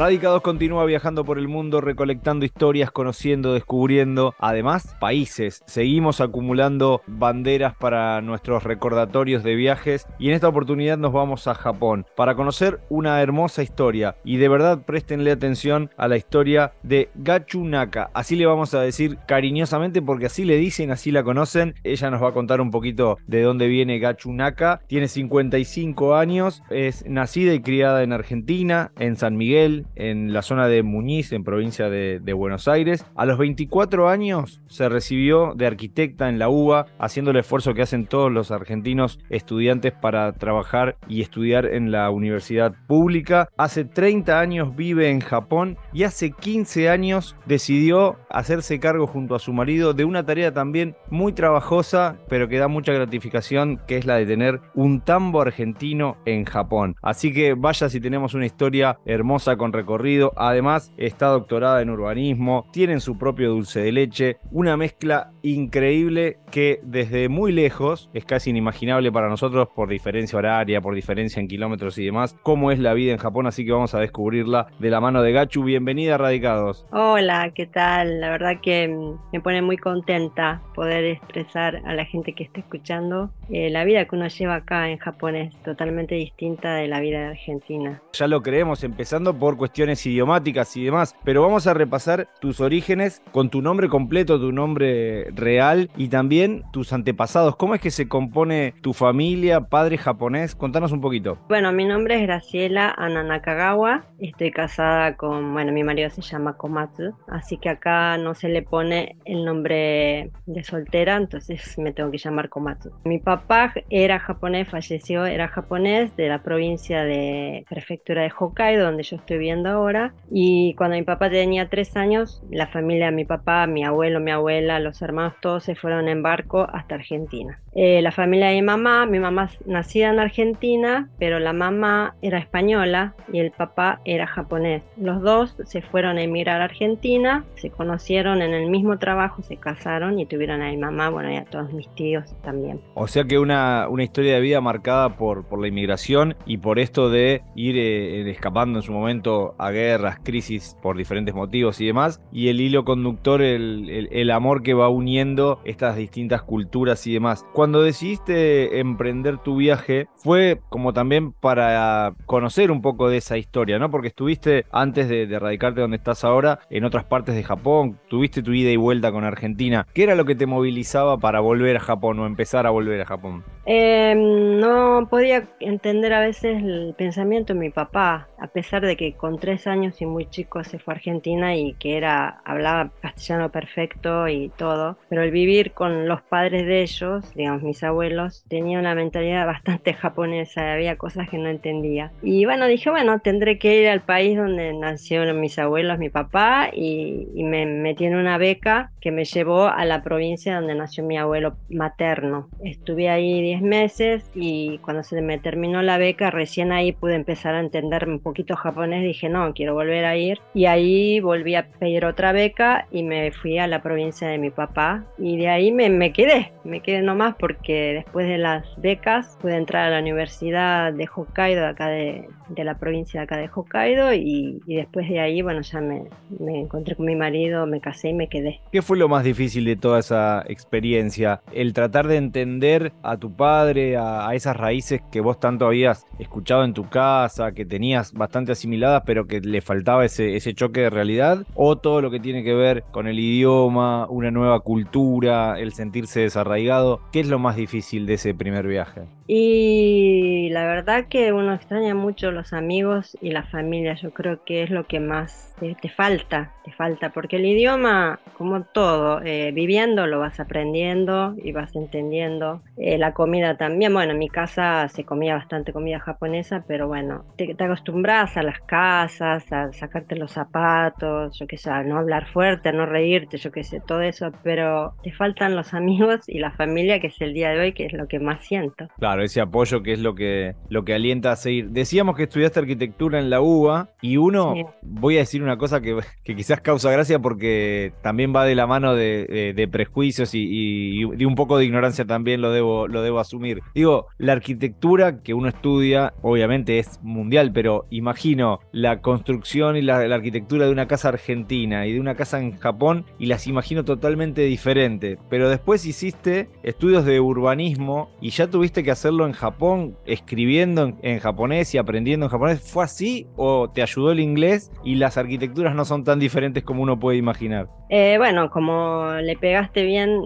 Radicados continúa viajando por el mundo, recolectando historias, conociendo, descubriendo, además, países. Seguimos acumulando banderas para nuestros recordatorios de viajes y en esta oportunidad nos vamos a Japón para conocer una hermosa historia. Y de verdad, préstenle atención a la historia de Gachu Naka. Así le vamos a decir cariñosamente porque así le dicen, así la conocen. Ella nos va a contar un poquito de dónde viene Gachu Naka. Tiene 55 años, es nacida y criada en Argentina, en San Miguel, en la zona de Muñiz, en provincia de, Buenos Aires. A los 24 años se recibió de arquitecta en la UBA, haciendo el esfuerzo que hacen todos los argentinos estudiantes para trabajar y estudiar en la universidad pública. Hace 30 años vive en Japón y hace 15 años decidió hacerse cargo junto a su marido de una tarea también muy trabajosa, pero que da mucha gratificación, que es la de tener un tambo argentino en Japón. Así que vaya si tenemos una historia hermosa con recorrido. Además, está doctorada en urbanismo, tienen su propio dulce de leche, una mezcla increíble que desde muy lejos es casi inimaginable para nosotros por diferencia horaria, por diferencia en kilómetros y demás, cómo es la vida en Japón. Así que vamos a descubrirla de la mano de Gachu. Bienvenida, Radicados. Hola, ¿qué tal? La verdad que me pone muy contenta poder expresar a la gente que está escuchando eh, la vida que uno lleva acá en Japón es totalmente distinta de la vida de Argentina. Ya lo creemos, empezando por cuestiones idiomáticas y demás, pero vamos a repasar tus orígenes con tu nombre completo, tu nombre real y también tus antepasados. ¿Cómo es que se compone tu familia, padre japonés? Contanos un poquito. Bueno, mi nombre es Graciela Ananakagawa, estoy casada con, bueno, mi marido se llama Komatsu, así que acá no se le pone el nombre de soltera, entonces me tengo que llamar Komatsu. Mi papá era japonés, falleció, era japonés de la provincia de prefectura de Hokkaido, donde yo estoy viendo ahora, y cuando mi papá tenía tres años, la familia, mi papá, mi abuelo, mi abuela, los hermanos, todos se fueron en barco hasta Argentina. Eh, la familia de mi mamá, mi mamá nacida en Argentina, pero la mamá era española y el papá era japonés. Los dos se fueron a emigrar a Argentina, se conocieron en el mismo trabajo, se casaron y tuvieron a mi mamá, bueno, y a todos mis tíos también. O sea que una, una historia de vida marcada por, por la inmigración y por esto de ir eh, escapando en su momento a guerras, crisis por diferentes motivos y demás, y el hilo conductor, el, el amor que va uniendo estas distintas culturas y demás cuando decidiste emprender tu viaje fue como también para conocer un poco de esa historia, ¿no? Porque estuviste antes de, radicarte donde estás ahora en otras partes de Japón, tuviste tu ida y vuelta con Argentina. ¿Qué era lo que te movilizaba para volver a Japón o empezar a volver a Japón? Em, no podía entender a veces el pensamiento de mi papá, a pesar de que con tres años y muy chico se fue a Argentina y que era hablaba castellano perfecto y todo, pero el vivir con los padres de ellos, digamos, mis abuelos, tenía una mentalidad bastante japonesa, había cosas que no entendía. Y bueno, dije, bueno, tendré que ir al país donde nacieron mis abuelos, mi papá, y, me metí en una beca que me llevó a la provincia donde nació mi abuelo materno. Estuve ahí 10 meses y cuando se me terminó la beca, recién ahí pude empezar a entender un poquito japonés, dije, no, quiero volver a ir. Y ahí volví a pedir otra beca y me fui a la provincia de mi papá y de ahí me, me quedé, me quedé nomás porque después de las becas pude entrar a la Universidad de Hokkaido, acá de, la provincia de acá de Hokkaido, y, después de ahí, bueno, ya me, encontré con mi marido, me casé y me quedé. ¿Qué fue lo más difícil de toda esa experiencia? El tratar de entender a tu padre, a, esas raíces que vos tanto habías escuchado en tu casa, que tenías bastante asimiladas, pero que le faltaba ese, ese choque de realidad, o todo lo que tiene que ver con el idioma, una nueva cultura, el sentirse desarraigado. ¿Qué es lo más difícil de ese primer viaje? Y la verdad que uno extraña mucho los amigos y la familia. Yo creo que es lo que más te, falta, te falta, porque el idioma, como todo, eh, viviendo lo vas aprendiendo y vas entendiendo. Eh, la comida también, bueno, en mi casa se comía bastante comida japonesa, pero bueno, te, te acostumbras a las casas, a sacarte los zapatos, yo qué sé, a no hablar fuerte, a no reírte, yo qué sé, todo eso, pero te faltan los amigos y la familia que es el día de hoy, que es lo que más siento. Claro, ese apoyo que es lo que, lo que alienta a seguir. Decíamos que estudiaste arquitectura en la UBA y uno, voy a decir una cosa que, quizás causa gracia porque también va de la mano de, prejuicios y, de un poco de ignorancia también lo debo, lo debo asumir. Digo, la arquitectura que uno estudia, obviamente es mundial, pero imagino la la construcción y la, la, arquitectura de una casa argentina y de una casa en Japón y las imagino totalmente diferentes. Pero después hiciste estudios de urbanismo y ya tuviste que hacerlo en Japón, escribiendo en, japonés y aprendiendo en japonés. ¿Fue así o te ayudó el inglés y las arquitecturas no son tan diferentes como uno puede imaginar? Eh, bueno, como le pegaste bien,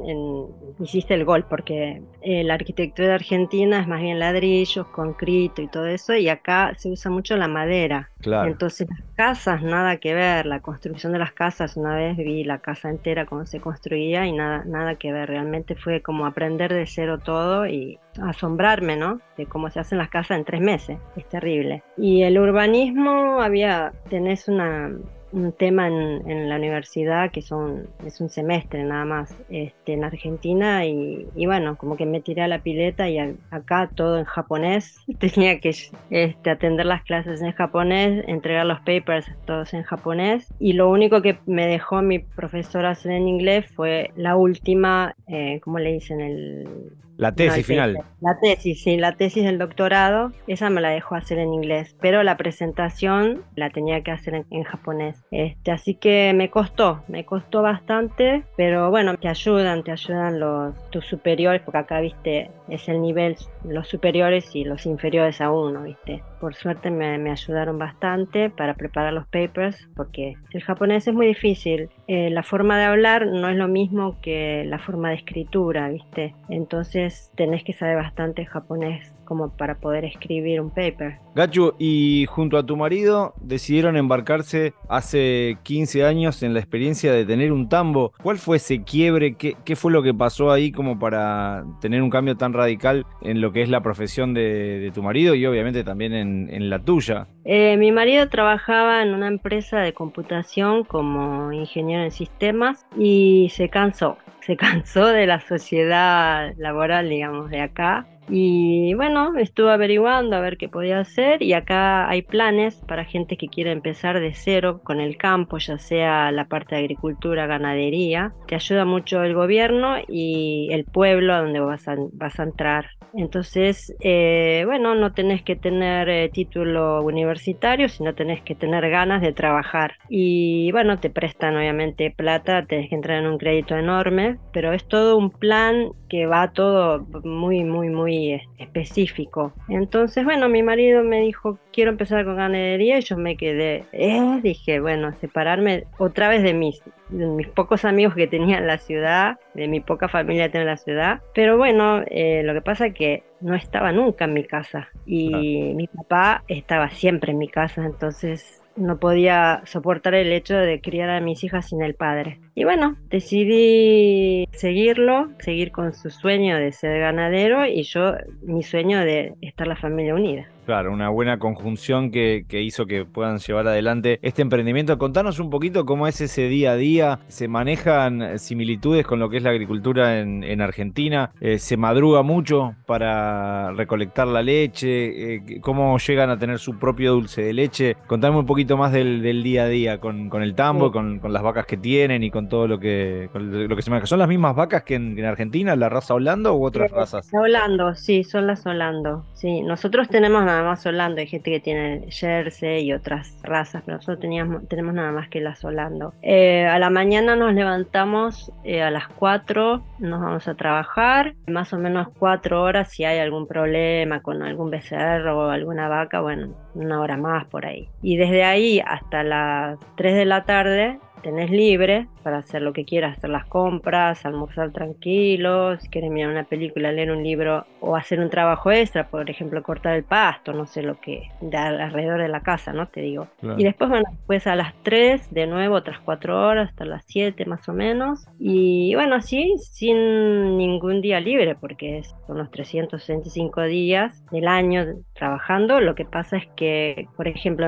hiciste el gol, porque eh, la arquitectura argentina es más bien ladrillos, concreto y todo eso, y acá se usa mucho la madera. Entonces las casas, nada que ver, la construcción de las casas, una vez vi la casa entera cómo se construía y nada, nada que ver, realmente fue como aprender de cero todo y asombrarme, ¿no? De cómo se hacen las casas en tres meses, es terrible. Y el urbanismo, había, tenés una, un tema en, la universidad que son es un semestre nada más este, en Argentina y, bueno como que me tiré a la pileta y acá todo en japonés. Tenía que este, atender las clases en japonés entregar los papers todos en japonés. Y lo único que me dejó mi profesora hacer en inglés fue la última eh, ¿cómo le dicen? el la tesis final. La tesis, sí, la tesis del doctorado, esa me la dejó hacer en inglés, pero la presentación la tenía que hacer en, japonés. Este, así que me costó, me costó bastante, pero bueno, te ayudan, te ayudan los tus superiores, porque acá, viste, es el nivel, los superiores y los inferiores a uno, viste. Por suerte me, me ayudaron bastante para preparar los papers, porque el japonés es muy difícil. Eh, la forma de hablar no es lo mismo que la forma de escritura, viste. Entonces tenés que saber bastante japonés como para poder escribir un paper. Gachu, y junto a tu marido decidieron embarcarse hace 15 años en la experiencia de tener un tambo. ¿Cuál fue ese quiebre? ¿Qué, qué fue lo que pasó ahí como para tener un cambio tan radical en lo que es la profesión de, tu marido y obviamente también en, la tuya? Eh, mi marido trabajaba en una empresa de computación como ingeniero en sistemas y se cansó se cansó de la sociedad laboral, digamos, de acá y bueno, estuve averiguando a ver qué podía hacer y acá hay planes para gente que quiere empezar de cero con el campo, ya sea la parte de agricultura, ganadería. Te ayuda mucho el gobierno y el pueblo a donde vas a, vas a entrar. Entonces, eh, bueno, no tenés que tener eh, título universitario, sino tenés que tener ganas de trabajar. Y bueno, te prestan obviamente plata, tenés que entrar en un crédito enorme, pero es todo un plan que va todo muy, muy, muy específico. Entonces, bueno, mi marido me dijo, quiero empezar con ganadería y yo me quedé, eh, dije, bueno, separarme otra vez de mis, mis pocos amigos que tenía en la ciudad, de mi poca familia que tenía en la ciudad. Pero bueno, eh, lo que pasa es que no estaba nunca en mi casa y mi papá estaba siempre en mi casa, entonces no podía soportar el hecho de criar a mis hijas sin el padre. Y bueno, decidí seguirlo, seguir con su sueño de ser ganadero y yo mi sueño de estar la familia unida. Claro, una buena conjunción que, hizo que puedan llevar adelante este emprendimiento. Contanos un poquito cómo es ese día a día. ¿Se manejan similitudes con lo que es la agricultura en, Argentina? Eh, ¿Se madruga mucho para recolectar la leche? Eh, ¿Cómo llegan a tener su propio dulce de leche? Contame un poquito más del, día a día con, el tambo, con, las vacas que tienen y con todo lo que, lo que se maneja. ¿Son las mismas vacas que en, Argentina, la raza Holando u otras razas? Holando, sí, son las Holando. Sí, nosotros tenemos nada más Holando, hay gente que tiene Jersey y otras razas, pero nosotros teníamos, tenemos nada más que las Holando. Eh, a la mañana nos levantamos eh, a las 4, nos vamos a trabajar, más o menos 4 horas si hay algún problema con algún becerro o alguna vaca, bueno, una hora más por ahí. Y desde ahí hasta las 3 de la tarde tenés libre para hacer lo que quieras, hacer las compras, almorzar tranquilo, si quieres mirar una película, leer un libro o hacer un trabajo extra, por ejemplo, cortar el pasto, no sé lo que, de alrededor de la casa, ¿no? Te digo. Y después, bueno, después a las 3, de nuevo, otras 4 horas, hasta las 7 más o menos. Y bueno, así, sin ningún día libre, porque son los 365 días del año trabajando. Lo que pasa es que, por ejemplo,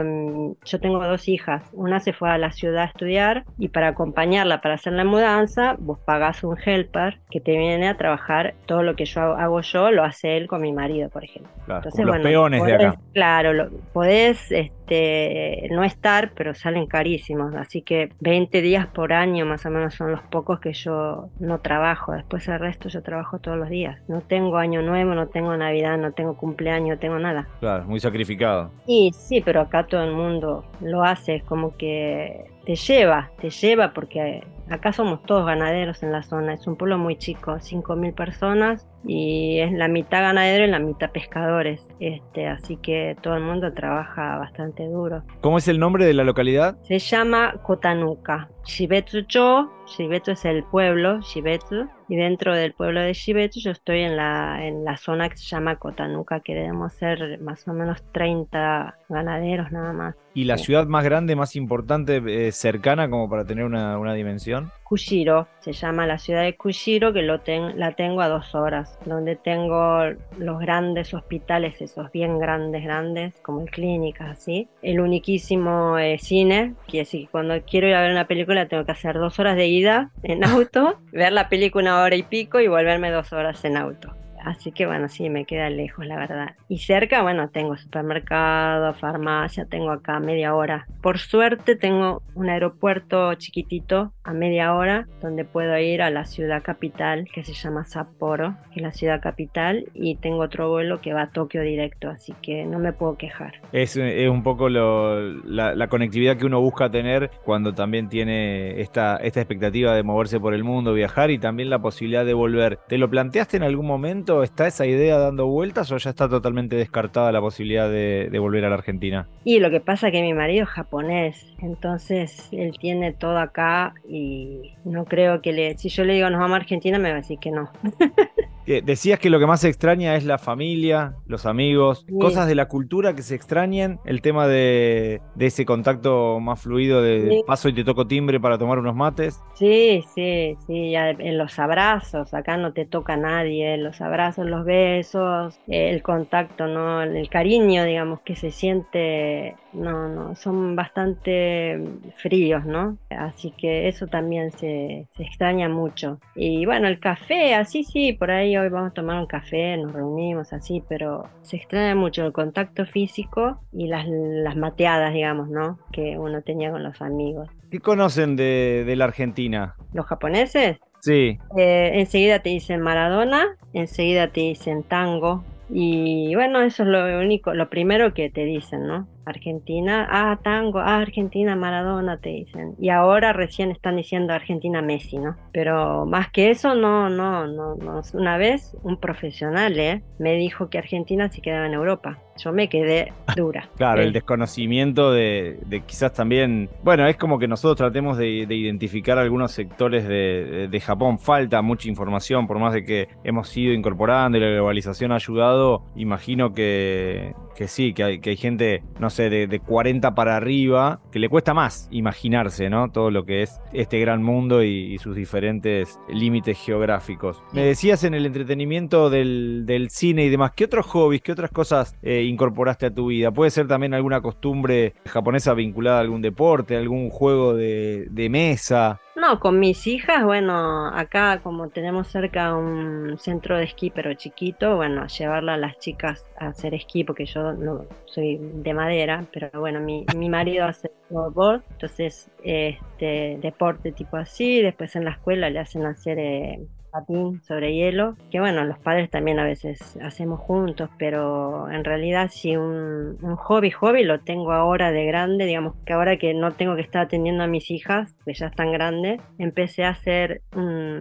yo tengo dos hijas, una se fue a la ciudad a estudiar y para acompañarla, para hacer la mudanza, vos pagás un helper que te viene a trabajar todo lo que yo hago, yo, lo hace él con mi marido, por ejemplo. Entonces, los peones de acá. Claro, lo, podés este, no estar, pero salen carísimos, así que 20 días por año más o menos son los pocos que yo no trabajo, después el resto yo trabajo todos los días. No tengo año nuevo, no tengo Navidad, no tengo cumpleaños, no tengo nada. Claro, muy sacrificado. Y sí, pero acá todo el mundo lo hace, es como que te lleva, te lleva porque acá somos todos ganaderos en la zona, es un pueblo muy chico, 5.000 personas y es la mitad ganadero y la mitad pescadores, este, así que todo el mundo trabaja bastante duro. ¿Cómo es el nombre de la localidad? Se llama Kotanuka. Shibetsu-cho, Shibetsu es el pueblo, Shibetsu, y dentro del pueblo de Shibetsu yo estoy en la, en la zona que se llama Kotanuka, que debemos ser más o menos 30 ganaderos nada más. ¿Y la ciudad más grande, más importante, eh, cercana como para tener una, una dimensión? Kushiro, se llama la ciudad de Kushiro, que lo la tengo a dos horas, donde tengo los grandes hospitales, esos bien grandes, grandes, como el clínicas, así. El uniquísimo eh, cine, que que cuando quiero ir a ver una película tengo que hacer dos horas de ida en auto, ver la película una hora y pico y volverme dos horas en auto. Así que bueno, sí, me queda lejos, la verdad. Y cerca, bueno, tengo supermercado, farmacia, tengo acá media hora. Por suerte tengo un aeropuerto chiquitito a media hora donde puedo ir a la ciudad capital que se llama Sapporo, que es la ciudad capital, y tengo otro vuelo que va a Tokio directo, así que no me puedo quejar. Es, un poco la, conectividad que uno busca tener cuando también tiene esta, esta expectativa de moverse por el mundo, viajar y también la posibilidad de volver. ¿Te lo planteaste en algún momento? ¿Está esa idea dando vueltas o ya está totalmente descartada la posibilidad de, volver a la Argentina? Y lo que pasa es que mi marido es japonés, entonces él tiene todo acá y no creo que le... Si yo le digo nos vamos a Argentina, me va a decir que no. Decías que lo que más se extraña es la familia, los amigos, cosas de la cultura que se extrañan, el tema de, ese contacto más fluido de paso y te toco timbre para tomar unos mates. Sí, sí, sí, en los abrazos, acá no te toca nadie, los abrazos, los besos, el contacto, ¿no? el cariño, digamos, que se siente, no, no, son bastante fríos, ¿no? Así que eso también se, se extraña mucho. Y bueno, el café, así sí, por ahí hoy vamos a tomar un café, nos reunimos así, pero se extraña mucho el contacto físico y las, las mateadas, digamos, ¿no? Que uno tenía con los amigos. ¿Qué conocen de, la Argentina? ¿Los japoneses? Sí. Eh, enseguida te dicen Maradona, enseguida te dicen tango. Y bueno, eso es lo único, lo primero que te dicen, ¿no? Argentina, ah, tango, ah, Argentina, Maradona, te dicen. Y ahora recién están diciendo Argentina, Messi, ¿no? Pero más que eso, no, no, no, no. Una vez un profesional, ¿eh? Me dijo que Argentina se quedaba en Europa. Yo me quedé dura. claro, el desconocimiento de, quizás también, bueno, es como que nosotros tratemos de, identificar algunos sectores de, de, Japón. Falta mucha información, por más de que hemos ido incorporando y la globalización ha ayudado, imagino que, que sí, que hay, que hay gente, no sé, de, 40 para arriba, que le cuesta más imaginarse, ¿no? Todo lo que es este gran mundo y, sus diferentes límites geográficos. Me decías en el entretenimiento del, cine y demás, ¿qué otros hobbies, qué otras cosas eh, incorporaste a tu vida? ¿Puede ser también alguna costumbre japonesa vinculada a algún deporte, algún juego de, de mesa? No, con mis hijas, bueno, acá como tenemos cerca un centro de esquí pero chiquito, bueno, llevarla a las chicas a hacer esquí porque yo no soy de madera, pero bueno, mi, mi marido hace snowboard, entonces este deporte tipo así, después en la escuela le hacen hacer eh, patín sobre hielo, que bueno, los padres también a veces hacemos juntos, pero en realidad si un, hobby, hobby lo tengo ahora de grande, digamos que ahora que no tengo que estar atendiendo a mis hijas, que ya están grandes, empecé a hacer,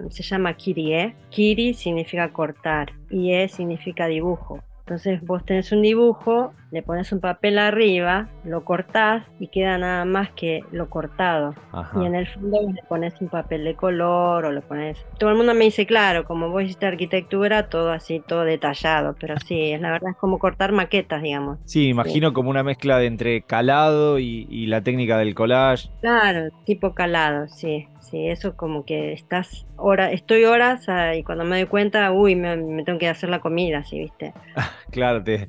se llama kirie. Kiri significa cortar y e significa dibujo. Entonces vos tenés un dibujo, le pones un papel arriba, lo cortás y queda nada más que lo cortado. Y en el fondo le pones un papel de color o lo pones... Todo el mundo me dice, claro, como vos hiciste arquitectura, todo así, todo detallado, pero sí, la verdad es como cortar maquetas, digamos. Sí, imagino como una mezcla de entre calado y, y la técnica del collage. Claro, tipo calado, sí. Sí, eso como que estás hora, estoy horas ah, y cuando me doy cuenta, uy, me, tengo que hacer la comida, ¿sí viste? claro, te,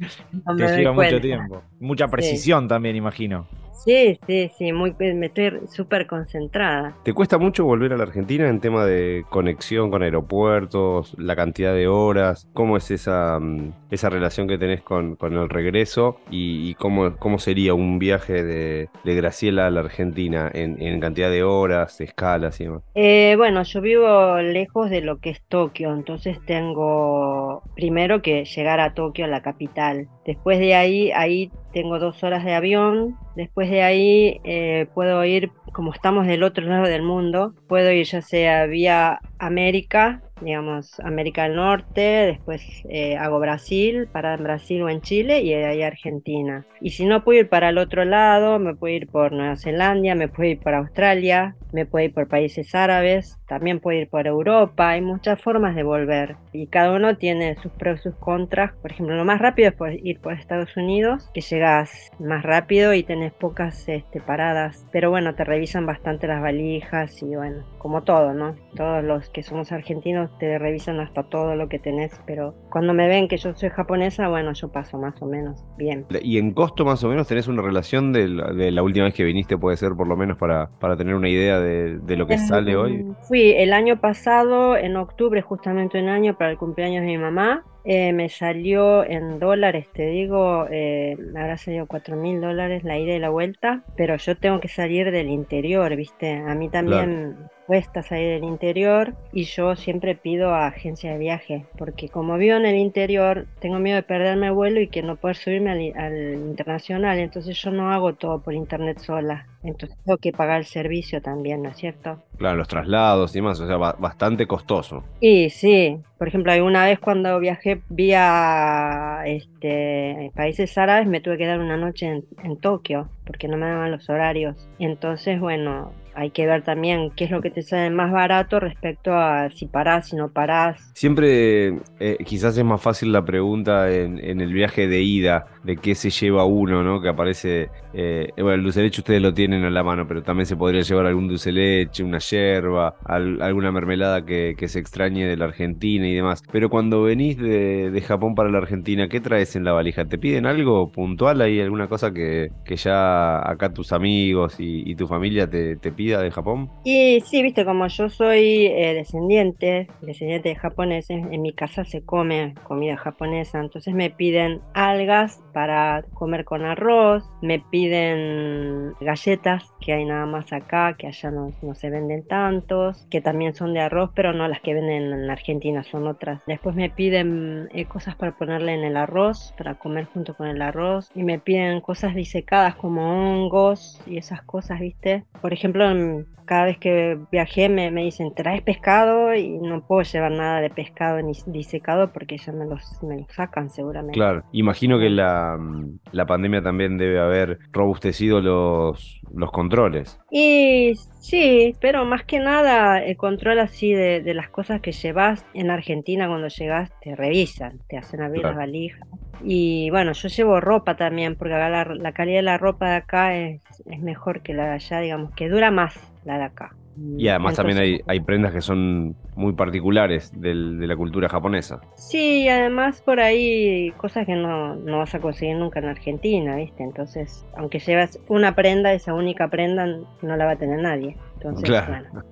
lleva mucho tiempo. Mucha precisión también, imagino. Sí, sí, sí, muy, me estoy súper concentrada. ¿Te cuesta mucho volver a la Argentina en tema de conexión con aeropuertos, la cantidad de horas? ¿Cómo es esa, mm, esa relación que tenés con, con el regreso? ¿Y, cómo, cómo sería un viaje de, de Graciela a la Argentina en, en, cantidad de horas, escalas y demás? Eh, bueno, yo vivo lejos de lo que es Tokio, entonces tengo primero que llegar a Tokio, a la capital. Después de ahí, ahí tengo dos horas de avión. Después de ahí eh, puedo ir, como estamos del otro lado del mundo, puedo ir ya sea vía América, digamos América del Norte, después eh, hago Brasil, para en Brasil o en Chile y de ahí Argentina. Y si no puedo ir para el otro lado, me puedo ir por Nueva Zelanda, me puedo ir por Australia, me puedo ir por países árabes, también puedo ir por Europa, hay muchas formas de volver y cada uno tiene sus pros y sus contras. Por ejemplo, lo más rápido es ir por Estados Unidos, que llegas más rápido y tenés pocas este, paradas, pero bueno, te revisan bastante las valijas y bueno, como todo, ¿no? Todos los que somos argentinos te revisan hasta todo lo que tenés, pero cuando me ven que yo soy japonesa, bueno, yo paso más o menos bien. ¿Y en costo más o menos tenés una relación de la, última vez que viniste, puede ser por lo menos para, para tener una idea de de, lo que sale hoy? Fui el año pasado, en octubre, justamente un año para el cumpleaños de mi mamá. Eh, me salió en dólares, te digo, eh, me habrá salido 4 mil dólares la ida y la vuelta, pero yo tengo que salir del interior, ¿viste? A mí también cuesta salir del interior y yo siempre pido a agencia de viaje, porque como vivo en el interior, tengo miedo de perderme el vuelo y que no poder subirme al, internacional, entonces yo no hago todo por internet sola, entonces tengo que pagar el servicio también, ¿no es cierto? Claro, los traslados y demás, o sea, bastante costoso. Y sí, por ejemplo, alguna vez cuando viajé vía este, países árabes me tuve que dar una noche en, en Tokio, porque no me daban los horarios. Entonces, bueno, hay que ver también qué es lo que te sale más barato respecto a si parás, si no parás. Siempre eh, quizás es más fácil la pregunta en, el viaje de ida, de qué se lleva uno, ¿no? Que aparece, eh, bueno, el dulce leche ustedes lo tienen a la mano, pero también se podría llevar algún dulce leche, una yerba, alguna mermelada que, se extrañe de la Argentina y demás. Pero cuando venís de, Japón para la Argentina, ¿qué traes en la valija? ¿Te piden algo puntual ahí, alguna cosa que, ya acá tus amigos y, tu familia te, te piden? de Japón? Y sí, viste, como yo soy eh, descendiente, descendiente de japoneses, en mi casa se come comida japonesa, entonces me piden algas para comer con arroz, me piden galletas, que hay nada más acá, que allá no, no se venden tantos, que también son de arroz, pero no las que venden en Argentina, son otras. Después me piden eh, cosas para ponerle en el arroz, para comer junto con el arroz, y me piden cosas disecadas como hongos y esas cosas, viste. Por ejemplo, cada vez que viajé me, me, dicen, ¿traes pescado? Y no puedo llevar nada de pescado ni disecado porque ya me los, me los sacan seguramente. Claro, imagino que la, la pandemia también debe haber robustecido los, los controles. Y sí, pero más que nada el control así de, de las cosas que llevas en Argentina cuando llegas te revisan, te hacen abrir las valijas. Y bueno, yo llevo ropa también porque la, la calidad de la ropa de acá es, es mejor que la de allá, digamos, que dura más la de acá. Y además también hay, hay, prendas que son muy particulares del, de la cultura japonesa. Sí, además por ahí cosas que no, no, vas a conseguir nunca en Argentina, ¿viste? Entonces, aunque llevas una prenda, esa única prenda no la va a tener nadie. Entonces, claro.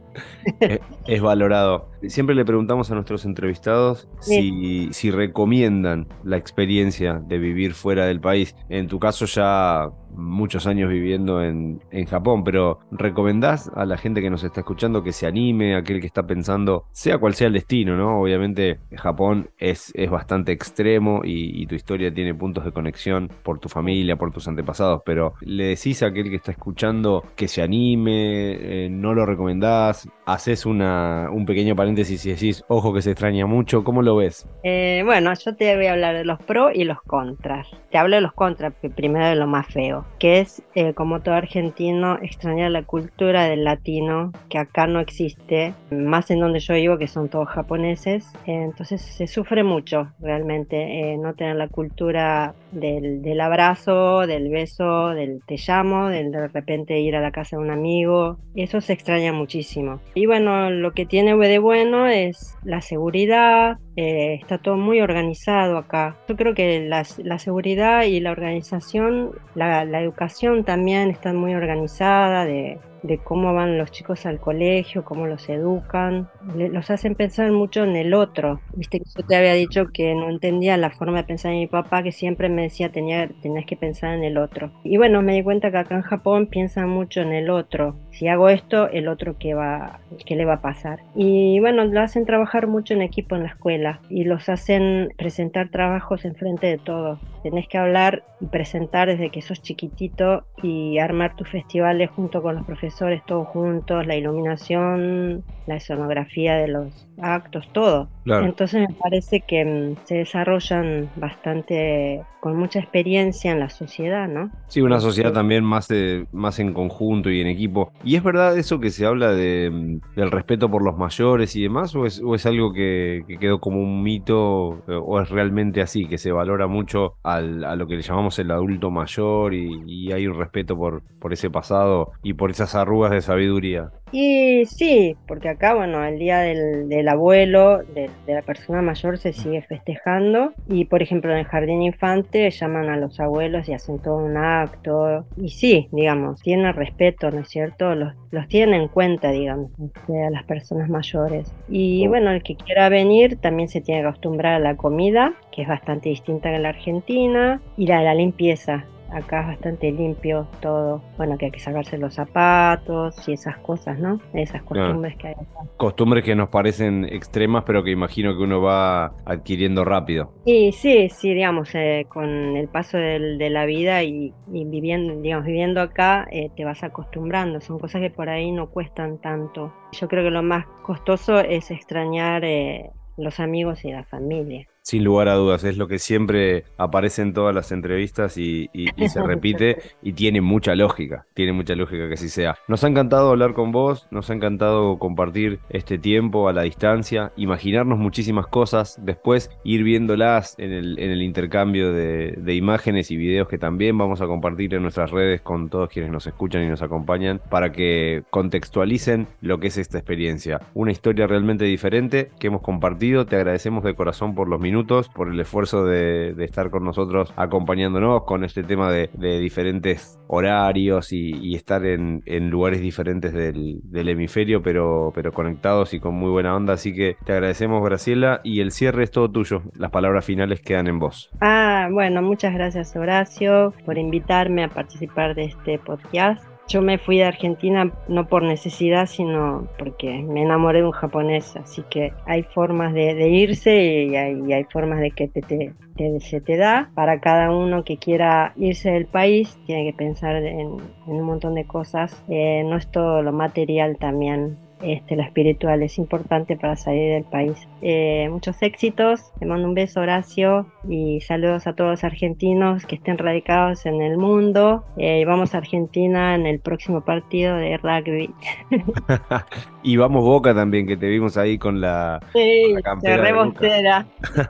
es, valorado. Siempre le preguntamos a nuestros entrevistados si, si recomiendan la experiencia de vivir fuera del país. En tu caso ya muchos años viviendo en, en, Japón, pero ¿recomendás a la gente que nos está escuchando que se anime, aquel que está pensando, sea cual sea el destino, ¿no? Obviamente Japón es, es bastante extremo y, tu historia tiene puntos de conexión por tu familia, por tus antepasados, pero ¿le decís a aquel que está escuchando que se anime, eh, no lo recomendás, haces una, un pequeño paréntesis y decís, ojo que se extraña mucho, ¿cómo lo ves? Eh, bueno, yo te voy a hablar de los pros y los contras. Te hablo de los contras, primero de lo más feo que es, eh, como todo argentino, extrañar la cultura del latino, que acá no existe, más en donde yo vivo, que son todos japoneses. entonces se sufre mucho realmente eh, no tener la cultura del, abrazo, del beso, del te llamo, del de repente ir a la casa de un amigo. Eso se extraña muchísimo. Y bueno, lo que tiene de bueno es la seguridad, eh, está todo muy organizado acá. Yo creo que la, seguridad y la organización, la, la, educación también está muy organizada de, de cómo van los chicos al colegio, cómo los educan, los hacen pensar mucho en el otro. Viste que yo te había dicho que no entendía la forma de pensar de mi papá, que siempre me decía tenía, tenías que pensar en el otro. Y bueno, me di cuenta que acá en Japón piensan mucho en el otro. Si hago esto, el otro qué va, qué le va a pasar. Y bueno, lo hacen trabajar mucho en equipo en la escuela y los hacen presentar trabajos enfrente de todos. Tenés que hablar y presentar desde que sos chiquitito y armar tus festivales junto con los profesores todos juntos, la iluminación, la escenografía de los actos, todo. Entonces me parece que mm, se desarrollan bastante con mucha experiencia en la sociedad, ¿no? Sí, una sociedad también más, más en conjunto y en equipo. ¿Y es verdad eso que se habla de, mm, del respeto por los mayores y demás? ¿O es, o es algo que, quedó como un mito? ¿O es realmente así, que se valora mucho al, a lo que le llamamos el adulto mayor y, y hay un respeto por, por ese pasado y por esas arrugas de sabiduría? Y sí, porque acá, bueno, el día del, abuelo, de, la persona mayor, se sigue festejando. Y, por ejemplo, en el jardín infante llaman a los abuelos y hacen todo un acto. Y sí, digamos, tienen respeto, ¿no es cierto? Los, los tienen en cuenta, digamos, este, a las personas mayores. Y bueno, el que quiera venir también se tiene que acostumbrar a la comida, que es bastante distinta que la Argentina, y a la limpieza acá es bastante limpio todo. Bueno, que hay que sacarse los zapatos y esas cosas, ¿no? Esas costumbres que hay acá. Costumbres que nos parecen extremas, pero que imagino que uno va adquiriendo rápido. Y sí, sí, digamos, eh, con el paso de la vida y, viviendo, digamos, viviendo acá, eh, te vas acostumbrando. Son cosas que por ahí no cuestan tanto. Yo creo que lo más costoso es extrañar eh, los amigos y la familia. Sin lugar a dudas, es lo que siempre aparece en todas las entrevistas y, se repite y tiene mucha lógica, tiene mucha lógica que así sea. Nos ha encantado hablar con vos, nos ha encantado compartir este tiempo a la distancia, imaginarnos muchísimas cosas, después ir viéndolas en el, intercambio de, de, imágenes y videos que también vamos a compartir en nuestras redes con todos quienes nos escuchan y nos acompañan para que contextualicen lo que es esta experiencia. Una historia realmente diferente que hemos compartido, te agradecemos de corazón por los minutos por el esfuerzo de, estar con nosotros acompañándonos con este tema de, diferentes horarios y, estar en, lugares diferentes del, hemisferio, pero, pero conectados y con muy buena onda. Así que te agradecemos, Graciela, y el cierre es todo tuyo. Las palabras finales quedan en vos. Ah, bueno, muchas gracias, Horacio, por invitarme a participar de este podcast. Yo me fui de Argentina no por necesidad, sino porque me enamoré de un japonés, así que hay formas de, irse y hay, formas de que te, se te da. Para cada uno que quiera irse del país, tiene que pensar en, un montón de cosas. Eh, no es todo lo material también este, lo espiritual es importante para salir del país. Eh, muchos éxitos, te mando un beso Horacio y saludos a todos los argentinos que estén radicados en el mundo. Eh, vamos a Argentina en el próximo partido de rugby. y vamos Boca también, que te vimos ahí con la... Sí, rebostera.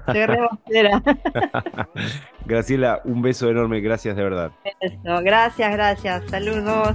Graciela, un beso enorme, gracias de verdad. gracias, gracias, saludos.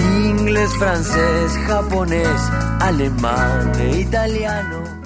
inglés, francés, japonés, alemán e italiano.